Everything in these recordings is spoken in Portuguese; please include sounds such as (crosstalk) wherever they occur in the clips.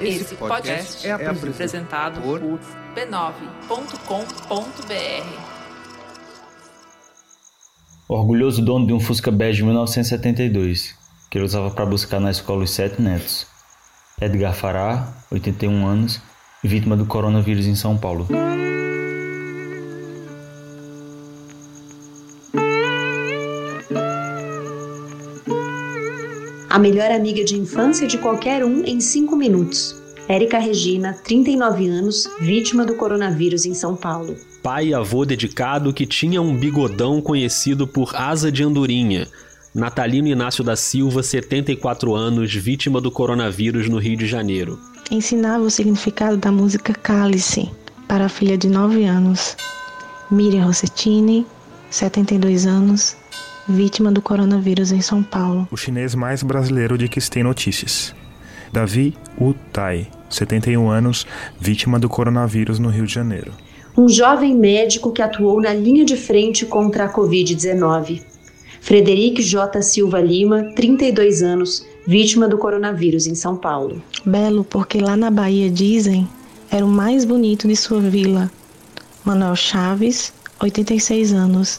Esse podcast é apresentado por b9.com.br. Orgulhoso dono de um Fusca Bege de 1972, que ele usava para buscar na escola os sete netos. Edgar Fará, 81 anos, vítima do coronavírus em São Paulo. A melhor amiga de infância de qualquer um em cinco minutos. Érica Regina, 39 anos, vítima do coronavírus em São Paulo. Pai e avô dedicado que tinha um bigodão conhecido por asa de andorinha. Natalino Inácio da Silva, 74 anos, vítima do coronavírus no Rio de Janeiro. Ensinava o significado da música Cálice para a filha de 9 anos. Miriam Rossettini, 72 anos, vítima do coronavírus em São Paulo. O chinês mais brasileiro de que se tem notícias. Davi Utai, 71 anos, vítima do coronavírus no Rio de Janeiro. Um jovem médico que atuou na linha de frente contra a Covid-19. Frederic J. Silva Lima, 32 anos, vítima do coronavírus em São Paulo. Belo porque lá na Bahia dizem era o mais bonito de sua vila. Manuel Chaves, 86 anos,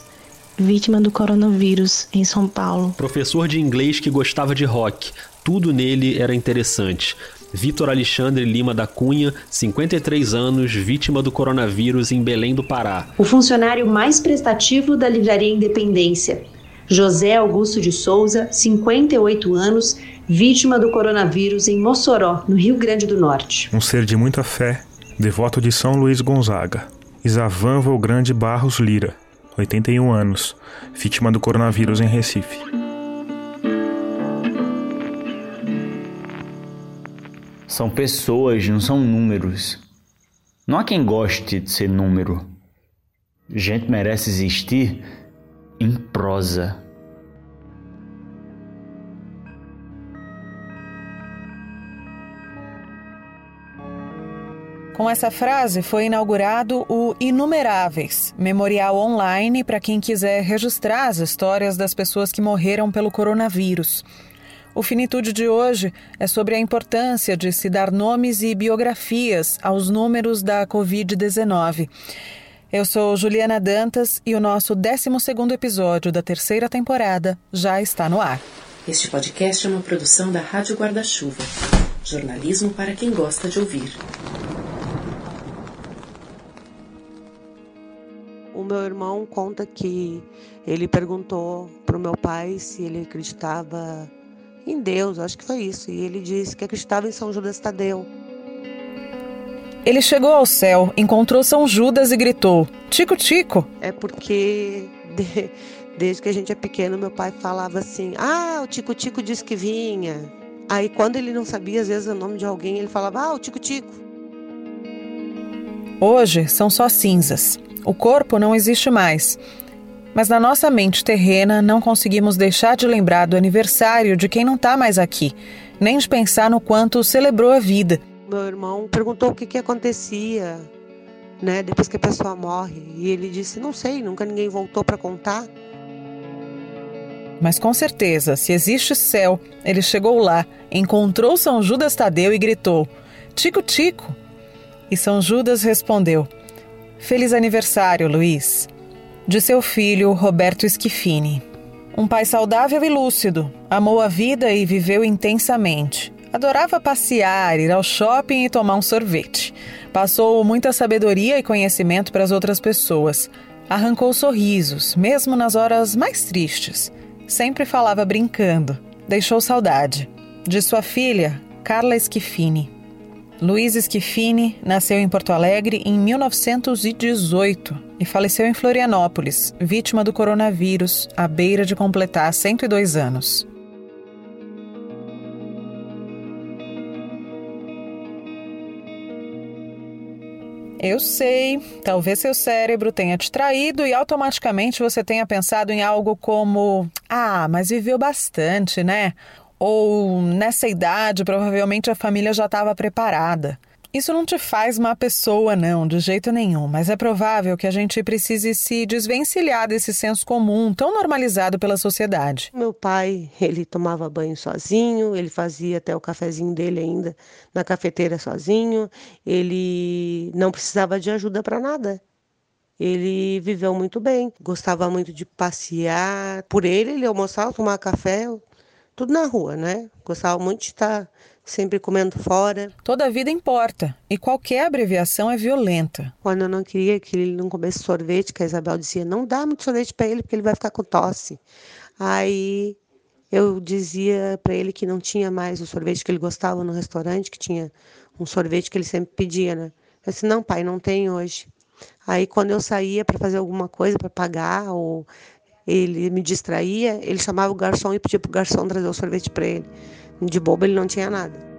vítima do coronavírus em São Paulo. Professor de inglês que gostava de rock. Tudo nele era interessante. Vitor Alexandre Lima da Cunha, 53 anos, vítima do coronavírus em Belém do Pará. O funcionário mais prestativo da Livraria Independência. José Augusto de Souza, 58 anos, vítima do coronavírus em Mossoró, no Rio Grande do Norte. Um ser de muita fé, devoto de São Luís Gonzaga. Isavan Volgrande Barros Lira, 81 anos, vítima do coronavírus em Recife. São pessoas, não são números. Não há quem goste de ser número. Gente merece existir em prosa. Com essa frase foi inaugurado o Inumeráveis, memorial online para quem quiser registrar as histórias das pessoas que morreram pelo coronavírus. O Finitude de hoje é sobre a importância de se dar nomes e biografias aos números da Covid-19. Eu sou Juliana Dantas e o nosso 12 episódio da terceira temporada já está no ar. Este podcast é uma produção da Rádio Guarda-Chuva. Jornalismo para quem gosta de ouvir. O meu irmão conta que ele perguntou para o meu pai se ele acreditava em Deus, acho que foi isso, e ele disse que acreditava em São Judas Tadeu. Ele chegou ao céu, encontrou São Judas e gritou: Tico, Tico! É porque de, desde que a gente é pequeno, meu pai falava assim: Ah, o Tico Tico disse que vinha. Aí quando ele não sabia, às vezes, o nome de alguém, ele falava: Ah, o Tico Tico. Hoje são só cinzas. O corpo não existe mais. Mas na nossa mente terrena não conseguimos deixar de lembrar do aniversário de quem não está mais aqui, nem de pensar no quanto celebrou a vida. Meu irmão perguntou o que, que acontecia, né, depois que a pessoa morre, e ele disse: "Não sei, nunca ninguém voltou para contar". Mas com certeza, se existe céu, ele chegou lá, encontrou São Judas Tadeu e gritou: "Tico, tico!" E São Judas respondeu: Feliz aniversário, Luiz. De seu filho, Roberto Schifini. Um pai saudável e lúcido, amou a vida e viveu intensamente. Adorava passear, ir ao shopping e tomar um sorvete. Passou muita sabedoria e conhecimento para as outras pessoas. Arrancou sorrisos, mesmo nas horas mais tristes. Sempre falava brincando. Deixou saudade. De sua filha, Carla Schifini. Luiz Schifini nasceu em Porto Alegre em 1918 e faleceu em Florianópolis, vítima do coronavírus, à beira de completar 102 anos. Eu sei, talvez seu cérebro tenha te traído e automaticamente você tenha pensado em algo como: ah, mas viveu bastante, né? Ou nessa idade, provavelmente a família já estava preparada. Isso não te faz má pessoa, não, de jeito nenhum, mas é provável que a gente precise se desvencilhar desse senso comum tão normalizado pela sociedade. Meu pai, ele tomava banho sozinho, ele fazia até o cafezinho dele ainda na cafeteira sozinho, ele não precisava de ajuda para nada. Ele viveu muito bem, gostava muito de passear. Por ele, ele almoçava, tomava café, tudo na rua, né? Gostava muito de estar sempre comendo fora. Toda a vida importa e qualquer abreviação é violenta. Quando eu não queria que ele não comesse sorvete, que a Isabel dizia, não dá muito sorvete para ele porque ele vai ficar com tosse. Aí eu dizia para ele que não tinha mais o sorvete que ele gostava no restaurante, que tinha um sorvete que ele sempre pedia, né? Eu disse, não pai, não tem hoje. Aí quando eu saía para fazer alguma coisa, para pagar ou ele me distraía, ele chamava o garçom e pedia para o garçom trazer o sorvete para ele. De bobo ele não tinha nada.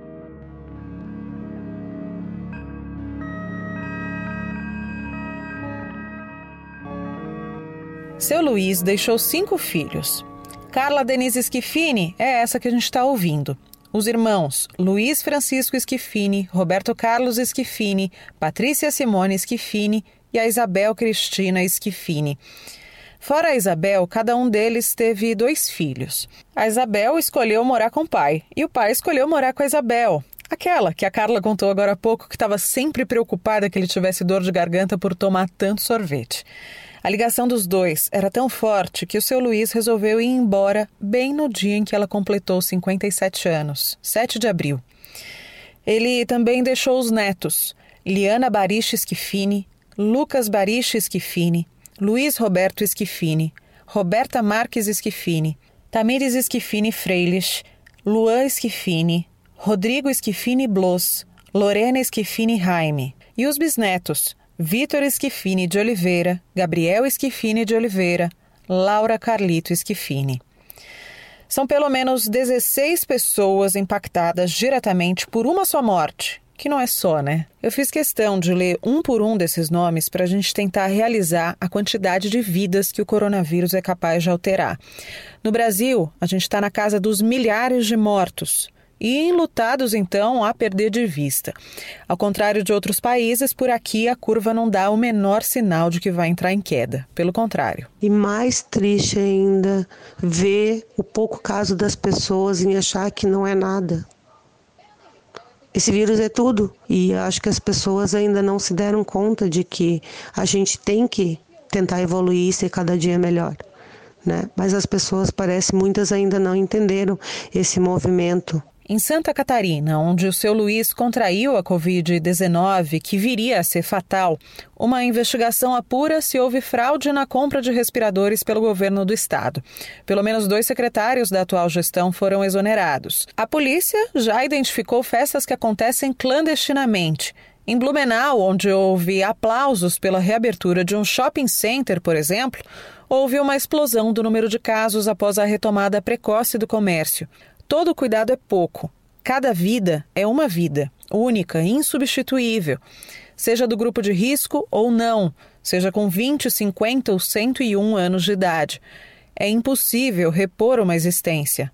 Seu Luiz deixou cinco filhos. Carla Denise Schifini é essa que a gente está ouvindo. Os irmãos Luiz Francisco Schifini, Roberto Carlos Schifini, Patrícia Simone Schifini e a Isabel Cristina Schifini. Fora a Isabel, cada um deles teve dois filhos. A Isabel escolheu morar com o pai e o pai escolheu morar com a Isabel. Aquela que a Carla contou agora há pouco que estava sempre preocupada que ele tivesse dor de garganta por tomar tanto sorvete. A ligação dos dois era tão forte que o seu Luiz resolveu ir embora bem no dia em que ela completou 57 anos, 7 de abril. Ele também deixou os netos, Liana Bariches Schifini, Lucas Bariches Schifini, Luiz Roberto Schifini, Roberta Marques Schifini, Tamires Schifini Freilich, Luan Schifini, Rodrigo Schifini Bloss, Lorena Schifini Jaime e os bisnetos Vitor Schifini de Oliveira, Gabriel Schifini de Oliveira, Laura Carlito Schifini. São pelo menos 16 pessoas impactadas diretamente por uma só morte que não é só, né? Eu fiz questão de ler um por um desses nomes para a gente tentar realizar a quantidade de vidas que o coronavírus é capaz de alterar. No Brasil, a gente está na casa dos milhares de mortos. E enlutados, então, a perder de vista. Ao contrário de outros países, por aqui a curva não dá o menor sinal de que vai entrar em queda. Pelo contrário. E mais triste ainda, ver o pouco caso das pessoas em achar que não é nada. Esse vírus é tudo e acho que as pessoas ainda não se deram conta de que a gente tem que tentar evoluir e ser cada dia melhor. Né? Mas as pessoas, parece, muitas ainda não entenderam esse movimento em Santa Catarina, onde o seu Luiz contraiu a Covid-19, que viria a ser fatal, uma investigação apura se houve fraude na compra de respiradores pelo governo do estado. Pelo menos dois secretários da atual gestão foram exonerados. A polícia já identificou festas que acontecem clandestinamente. Em Blumenau, onde houve aplausos pela reabertura de um shopping center, por exemplo, houve uma explosão do número de casos após a retomada precoce do comércio. Todo cuidado é pouco. Cada vida é uma vida, única, insubstituível, seja do grupo de risco ou não, seja com 20, 50 ou 101 anos de idade. É impossível repor uma existência.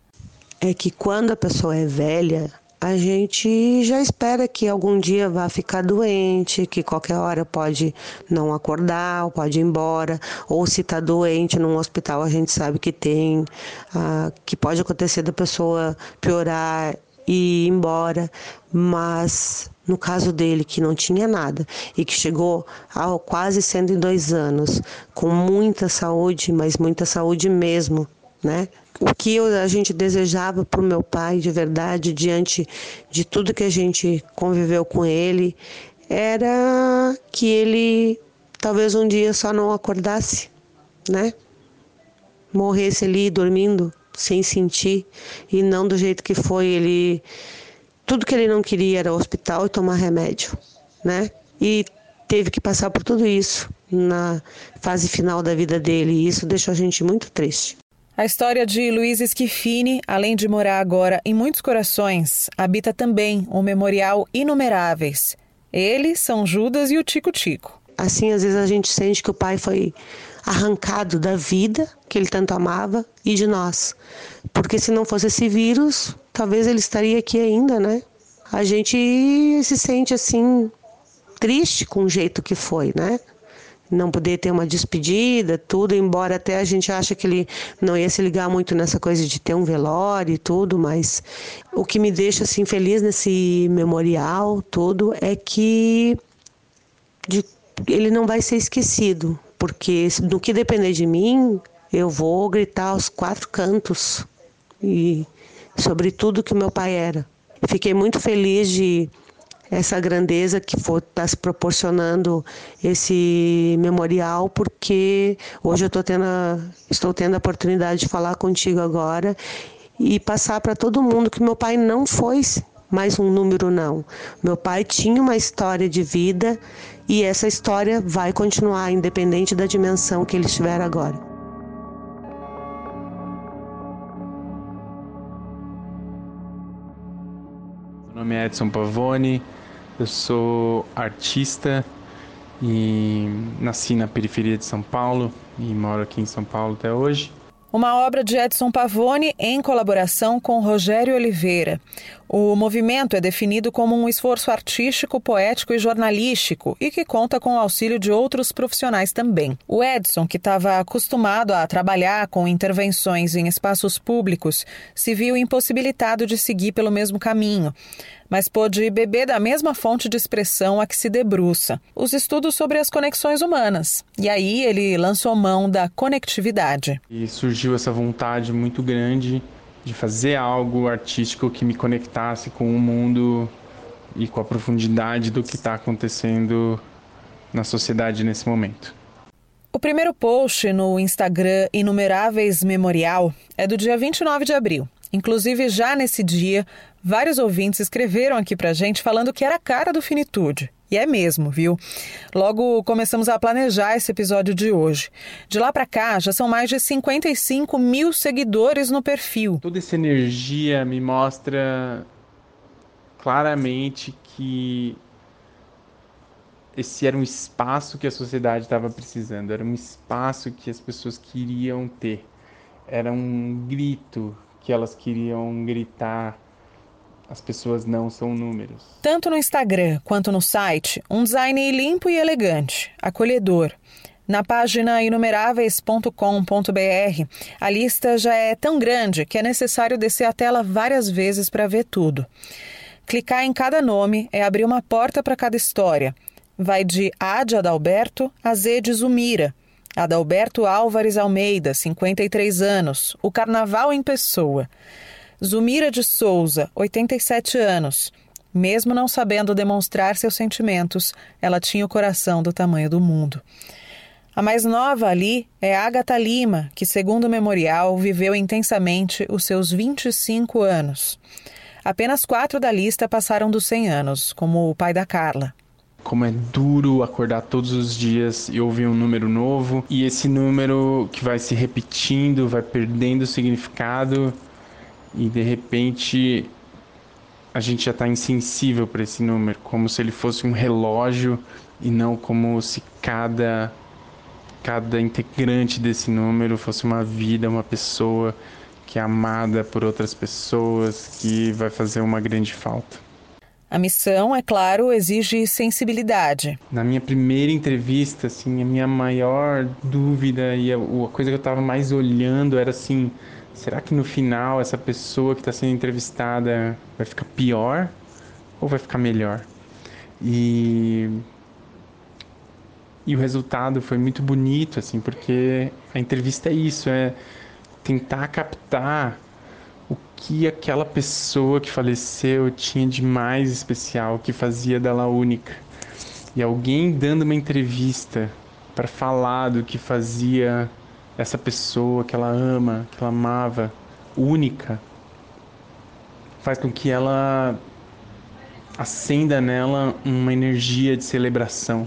É que quando a pessoa é velha, a gente já espera que algum dia vá ficar doente, que qualquer hora pode não acordar, ou pode ir embora, ou se está doente num hospital, a gente sabe que tem, ah, que pode acontecer da pessoa piorar e ir embora, mas no caso dele, que não tinha nada e que chegou a quase 102 anos, com muita saúde, mas muita saúde mesmo, né? O que a gente desejava para o meu pai de verdade, diante de tudo que a gente conviveu com ele, era que ele talvez um dia só não acordasse, né? Morresse ali dormindo, sem sentir, e não do jeito que foi. Ele. Tudo que ele não queria era hospital e tomar remédio, né? E teve que passar por tudo isso na fase final da vida dele, e isso deixou a gente muito triste. A história de Luiz Schifini, além de morar agora em muitos corações, habita também o memorial Inumeráveis. Ele, São Judas e o Tico Tico. Assim, às vezes a gente sente que o pai foi arrancado da vida que ele tanto amava e de nós. Porque se não fosse esse vírus, talvez ele estaria aqui ainda, né? a gente se sente assim triste com o jeito que foi, né? Não poder ter uma despedida, tudo, embora até a gente acha que ele não ia se ligar muito nessa coisa de ter um velório e tudo, mas o que me deixa assim feliz nesse memorial todo é que de, ele não vai ser esquecido, porque no que depender de mim, eu vou gritar aos quatro cantos e sobre tudo que meu pai era. Fiquei muito feliz de essa grandeza que está se proporcionando esse memorial, porque hoje eu tendo a, estou tendo a oportunidade de falar contigo agora e passar para todo mundo que meu pai não foi mais um número, não. Meu pai tinha uma história de vida e essa história vai continuar, independente da dimensão que ele estiver agora. Meu nome é Edson Pavone, eu sou artista e nasci na periferia de São Paulo e moro aqui em São Paulo até hoje. Uma obra de Edson Pavone em colaboração com Rogério Oliveira. O movimento é definido como um esforço artístico, poético e jornalístico e que conta com o auxílio de outros profissionais também. O Edson, que estava acostumado a trabalhar com intervenções em espaços públicos, se viu impossibilitado de seguir pelo mesmo caminho mas pôde beber da mesma fonte de expressão a que se debruça, os estudos sobre as conexões humanas. E aí ele lançou mão da conectividade. E surgiu essa vontade muito grande de fazer algo artístico que me conectasse com o mundo e com a profundidade do que está acontecendo na sociedade nesse momento. O primeiro post no Instagram Inumeráveis Memorial é do dia 29 de abril. Inclusive, já nesse dia, vários ouvintes escreveram aqui pra gente falando que era a cara do Finitude. E é mesmo, viu? Logo começamos a planejar esse episódio de hoje. De lá para cá, já são mais de 55 mil seguidores no perfil. Toda essa energia me mostra claramente que esse era um espaço que a sociedade estava precisando, era um espaço que as pessoas queriam ter, era um grito que elas queriam gritar. As pessoas não são números. Tanto no Instagram quanto no site, um design limpo e elegante, acolhedor. Na página inumeráveis.com.br, a lista já é tão grande que é necessário descer a tela várias vezes para ver tudo. Clicar em cada nome é abrir uma porta para cada história. Vai de A de Adalberto a Z de Zumira, Adalberto Álvares Almeida, 53 anos, o Carnaval em Pessoa. Zumira de Souza, 87 anos. Mesmo não sabendo demonstrar seus sentimentos, ela tinha o coração do tamanho do mundo. A mais nova ali é Agatha Lima, que, segundo o memorial, viveu intensamente os seus 25 anos. Apenas quatro da lista passaram dos 100 anos, como o pai da Carla como é duro acordar todos os dias e ouvir um número novo e esse número que vai se repetindo, vai perdendo significado e de repente a gente já está insensível para esse número, como se ele fosse um relógio e não como se cada cada integrante desse número fosse uma vida, uma pessoa que é amada por outras pessoas, que vai fazer uma grande falta. A missão, é claro, exige sensibilidade. Na minha primeira entrevista, assim, a minha maior dúvida e a, a coisa que eu estava mais olhando era assim: será que no final essa pessoa que está sendo entrevistada vai ficar pior ou vai ficar melhor? E e o resultado foi muito bonito, assim, porque a entrevista é isso, é tentar captar o que aquela pessoa que faleceu tinha de mais especial, que fazia dela única. E alguém dando uma entrevista para falar do que fazia essa pessoa que ela ama, que ela amava, única, faz com que ela acenda nela uma energia de celebração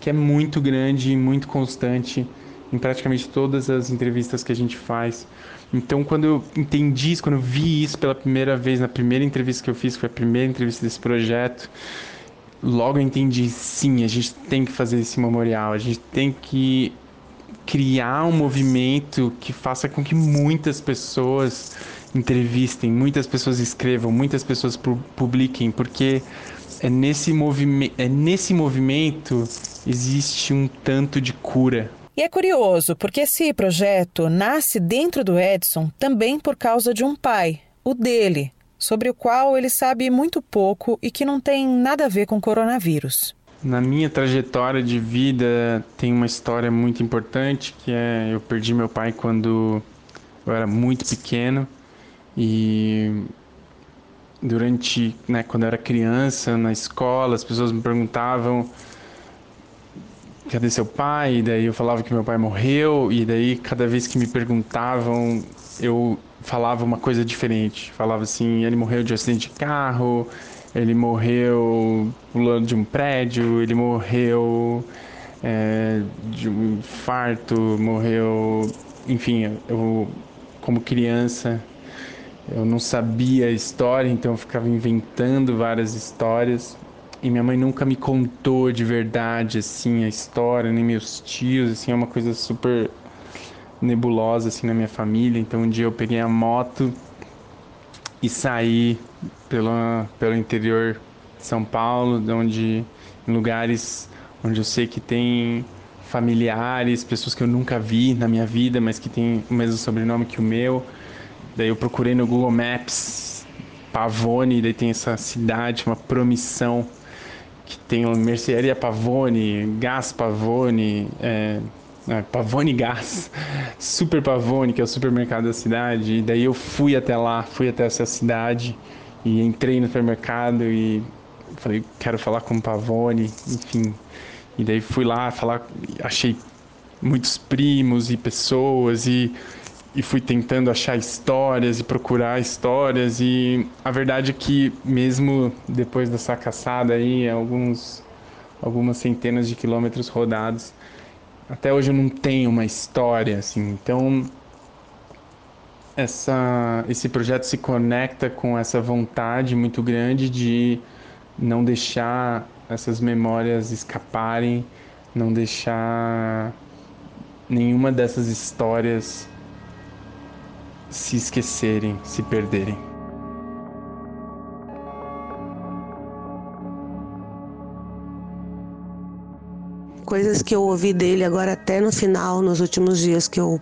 que é muito grande e muito constante em praticamente todas as entrevistas que a gente faz. Então, quando eu entendi isso, quando eu vi isso pela primeira vez, na primeira entrevista que eu fiz, que foi a primeira entrevista desse projeto, logo eu entendi, sim, a gente tem que fazer esse memorial, a gente tem que criar um movimento que faça com que muitas pessoas entrevistem, muitas pessoas escrevam, muitas pessoas publiquem, porque é nesse, movime é nesse movimento existe um tanto de cura. E é curioso, porque esse projeto nasce dentro do Edson também por causa de um pai, o dele, sobre o qual ele sabe muito pouco e que não tem nada a ver com coronavírus. Na minha trajetória de vida tem uma história muito importante que é eu perdi meu pai quando eu era muito pequeno e durante, né, quando eu era criança na escola, as pessoas me perguntavam cadê seu pai? E daí eu falava que meu pai morreu e daí cada vez que me perguntavam, eu falava uma coisa diferente. Falava assim, ele morreu de acidente de carro, ele morreu pulando de um prédio, ele morreu é, de um infarto, morreu. Enfim, eu, como criança, eu não sabia a história, então eu ficava inventando várias histórias. E minha mãe nunca me contou de verdade, assim, a história, nem meus tios, assim, é uma coisa super nebulosa assim na minha família. Então um dia eu peguei a moto e saí pelo, pelo interior de São Paulo, onde em lugares onde eu sei que tem familiares, pessoas que eu nunca vi na minha vida, mas que têm o mesmo sobrenome que o meu. Daí eu procurei no Google Maps Pavone, daí tem essa cidade, uma promissão que tem uma mercearia Pavone, Gás Pavone, é, é, Pavone Gás, (laughs) Super Pavone, que é o supermercado da cidade. E daí eu fui até lá, fui até essa cidade e entrei no supermercado e falei, quero falar com o Pavone, enfim. E daí fui lá falar, achei muitos primos e pessoas e, e fui tentando achar histórias e procurar histórias e a verdade é que mesmo depois dessa caçada aí, alguns algumas centenas de quilômetros rodados, até hoje eu não tenho uma história assim. Então essa esse projeto se conecta com essa vontade muito grande de não deixar essas memórias escaparem, não deixar nenhuma dessas histórias se esquecerem, se perderem. coisas que eu ouvi dele agora até no final, nos últimos dias que eu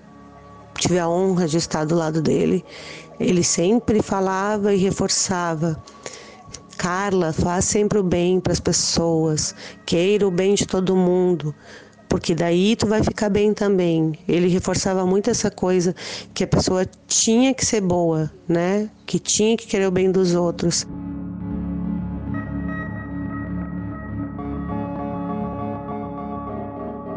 tive a honra de estar do lado dele, ele sempre falava e reforçava: Carla, faz sempre o bem para as pessoas, queira o bem de todo mundo, porque daí tu vai ficar bem também. Ele reforçava muito essa coisa que a pessoa tinha que ser boa, né? Que tinha que querer o bem dos outros.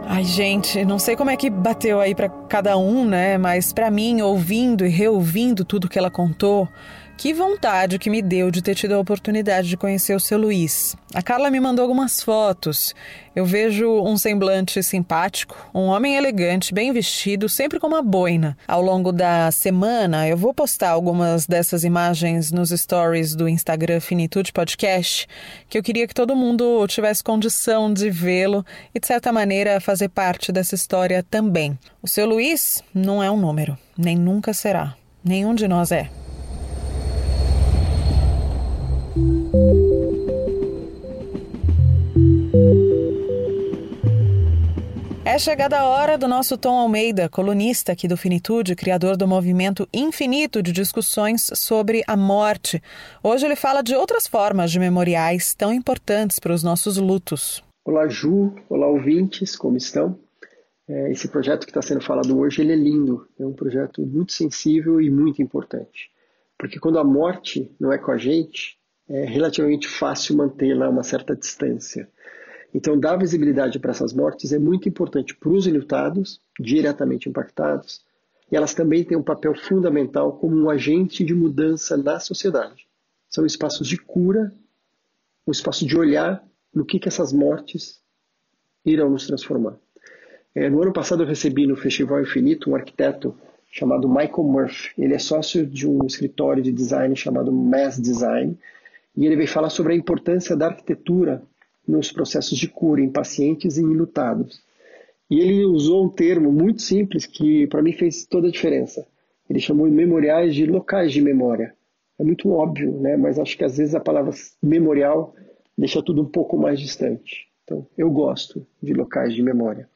Ai, gente, não sei como é que bateu aí para cada um, né? Mas para mim, ouvindo e reouvindo tudo que ela contou, que vontade que me deu de ter tido a oportunidade de conhecer o seu Luiz. A Carla me mandou algumas fotos. Eu vejo um semblante simpático, um homem elegante, bem vestido, sempre com uma boina. Ao longo da semana, eu vou postar algumas dessas imagens nos stories do Instagram Finitude Podcast, que eu queria que todo mundo tivesse condição de vê-lo e, de certa maneira, fazer parte dessa história também. O seu Luiz não é um número, nem nunca será. Nenhum de nós é. É chegada a hora do nosso Tom Almeida, colunista aqui do Finitude, criador do movimento infinito de discussões sobre a morte. Hoje ele fala de outras formas de memoriais tão importantes para os nossos lutos. Olá, Ju. Olá, ouvintes. Como estão? É, esse projeto que está sendo falado hoje ele é lindo. É um projeto muito sensível e muito importante. Porque quando a morte não é com a gente, é relativamente fácil mantê-la a uma certa distância. Então, dar visibilidade para essas mortes é muito importante para os enlutados, diretamente impactados, e elas também têm um papel fundamental como um agente de mudança na sociedade. São espaços de cura, um espaço de olhar no que, que essas mortes irão nos transformar. É, no ano passado eu recebi no Festival Infinito um arquiteto chamado Michael Murphy. Ele é sócio de um escritório de design chamado Mass Design, e ele veio falar sobre a importância da arquitetura nos processos de cura em pacientes e enlutados. E ele usou um termo muito simples que para mim fez toda a diferença. Ele chamou memoriais de locais de memória. É muito óbvio, né? mas acho que às vezes a palavra memorial deixa tudo um pouco mais distante. Então, eu gosto de locais de memória.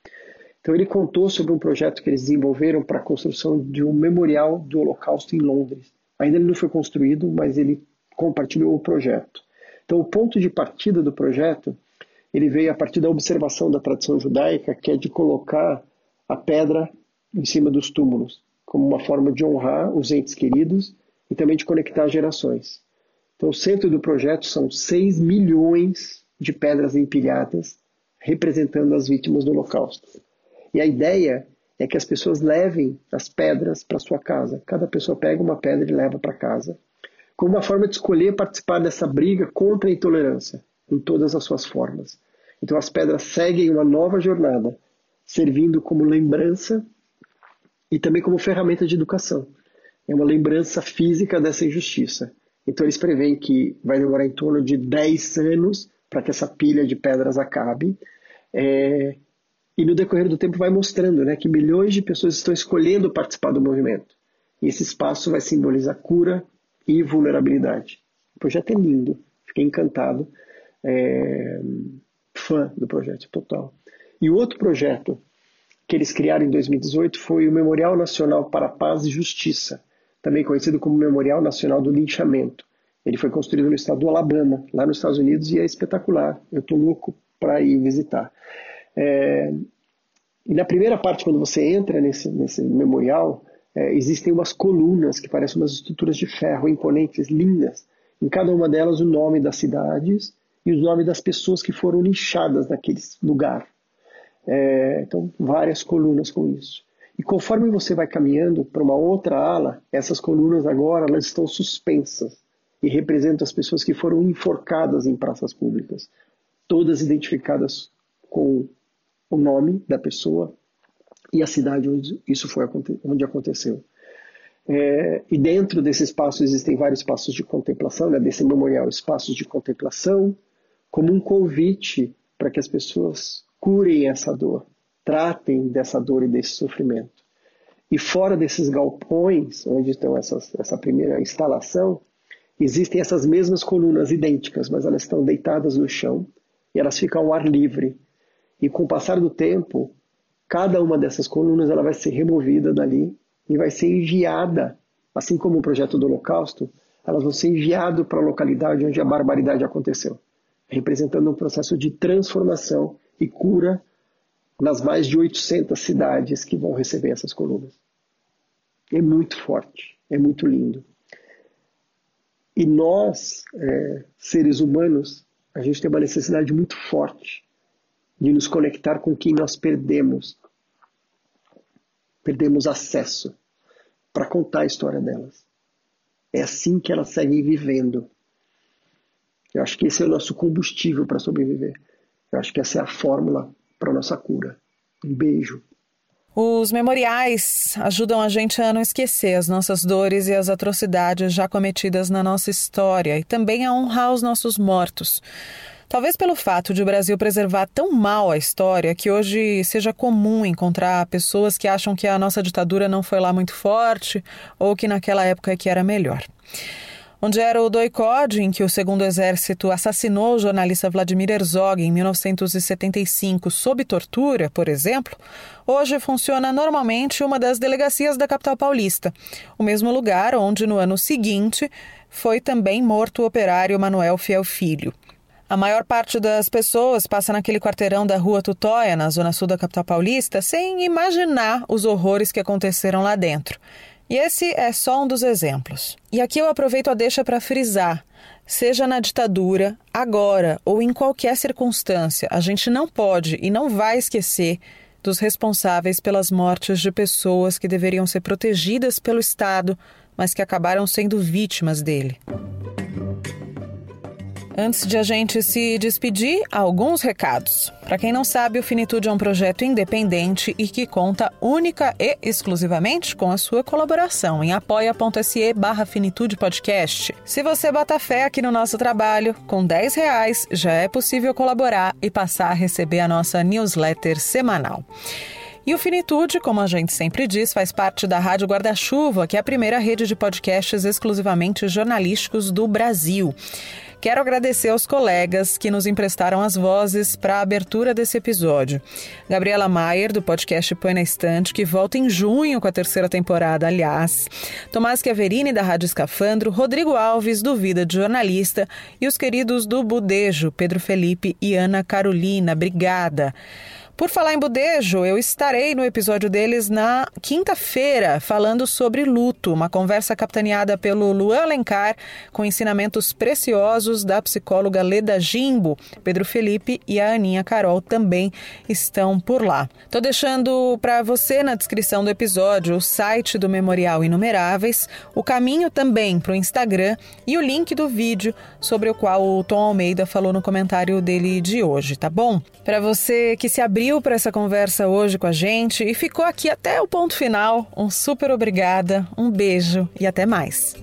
Então, ele contou sobre um projeto que eles desenvolveram para a construção de um memorial do Holocausto em Londres. Ainda ele não foi construído, mas ele compartilhou o projeto. Então, o ponto de partida do projeto ele veio a partir da observação da tradição judaica, que é de colocar a pedra em cima dos túmulos, como uma forma de honrar os entes queridos e também de conectar gerações. Então, o centro do projeto são 6 milhões de pedras empilhadas representando as vítimas do Holocausto. E a ideia é que as pessoas levem as pedras para sua casa. Cada pessoa pega uma pedra e leva para casa, como uma forma de escolher participar dessa briga contra a intolerância em todas as suas formas. Então as pedras seguem uma nova jornada, servindo como lembrança e também como ferramenta de educação. É uma lembrança física dessa injustiça. Então eles preveem que vai demorar em torno de 10 anos para que essa pilha de pedras acabe. É... e no decorrer do tempo vai mostrando né, que milhões de pessoas estão escolhendo participar do movimento. E esse espaço vai simbolizar cura e vulnerabilidade. O projeto é lindo, fiquei encantado é, fã do projeto total. E o outro projeto que eles criaram em 2018 foi o Memorial Nacional para a Paz e Justiça, também conhecido como Memorial Nacional do Linchamento. Ele foi construído no estado do Alabama, lá nos Estados Unidos, e é espetacular. Eu estou louco para ir visitar. É, e na primeira parte, quando você entra nesse, nesse memorial, é, existem umas colunas que parecem umas estruturas de ferro imponentes, lindas. Em cada uma delas, o nome das cidades e os nomes das pessoas que foram lixadas naquele lugar. É, então, várias colunas com isso. E conforme você vai caminhando para uma outra ala, essas colunas agora elas estão suspensas e representam as pessoas que foram enforcadas em praças públicas, todas identificadas com o nome da pessoa e a cidade onde isso foi onde aconteceu. É, e dentro desse espaço existem vários espaços de contemplação, né, desse memorial, espaços de contemplação, como um convite para que as pessoas curem essa dor, tratem dessa dor e desse sofrimento. E fora desses galpões, onde estão essas, essa primeira instalação, existem essas mesmas colunas idênticas, mas elas estão deitadas no chão e elas ficam ao ar livre. E com o passar do tempo, cada uma dessas colunas ela vai ser removida dali e vai ser enviada, assim como o projeto do Holocausto, elas vão ser enviadas para a localidade onde a barbaridade aconteceu representando um processo de transformação e cura nas mais de 800 cidades que vão receber essas colunas. É muito forte, é muito lindo. E nós, é, seres humanos, a gente tem uma necessidade muito forte de nos conectar com quem nós perdemos. Perdemos acesso para contar a história delas. É assim que elas seguem vivendo. Eu acho que esse é o nosso combustível para sobreviver. Eu acho que essa é a fórmula para nossa cura. Um beijo. Os memoriais ajudam a gente a não esquecer as nossas dores e as atrocidades já cometidas na nossa história e também a honrar os nossos mortos. Talvez pelo fato de o Brasil preservar tão mal a história que hoje seja comum encontrar pessoas que acham que a nossa ditadura não foi lá muito forte ou que naquela época é que era melhor onde era o doicode em que o Segundo Exército assassinou o jornalista Vladimir Herzog em 1975 sob tortura, por exemplo, hoje funciona normalmente uma das delegacias da capital paulista, o mesmo lugar onde no ano seguinte foi também morto o operário Manuel Fiel Filho. A maior parte das pessoas passa naquele quarteirão da Rua Tutóia, na zona sul da capital paulista, sem imaginar os horrores que aconteceram lá dentro. E esse é só um dos exemplos. E aqui eu aproveito a deixa para frisar: seja na ditadura, agora ou em qualquer circunstância, a gente não pode e não vai esquecer dos responsáveis pelas mortes de pessoas que deveriam ser protegidas pelo Estado, mas que acabaram sendo vítimas dele. Antes de a gente se despedir, alguns recados. Para quem não sabe, o Finitude é um projeto independente e que conta única e exclusivamente com a sua colaboração em apoia.se barra Finitude Podcast. Se você bota fé aqui no nosso trabalho, com 10 reais já é possível colaborar e passar a receber a nossa newsletter semanal. E o Finitude, como a gente sempre diz, faz parte da Rádio Guarda-Chuva, que é a primeira rede de podcasts exclusivamente jornalísticos do Brasil. Quero agradecer aos colegas que nos emprestaram as vozes para a abertura desse episódio. Gabriela Maier, do podcast Põe na Estante, que volta em junho com a terceira temporada, aliás. Tomás Chiaverini, da Rádio Escafandro. Rodrigo Alves, do Vida de Jornalista. E os queridos do Budejo, Pedro Felipe e Ana Carolina. Obrigada. Por falar em budejo, eu estarei no episódio deles na quinta-feira, falando sobre luto, uma conversa capitaneada pelo Luan Alencar, com ensinamentos preciosos da psicóloga Leda Jimbo. Pedro Felipe e a Aninha Carol também estão por lá. Tô deixando para você na descrição do episódio o site do Memorial Inumeráveis, o caminho também para o Instagram e o link do vídeo sobre o qual o Tom Almeida falou no comentário dele de hoje, tá bom? Para você que se abriu para essa conversa hoje com a gente e ficou aqui até o ponto final. Um super obrigada, um beijo e até mais.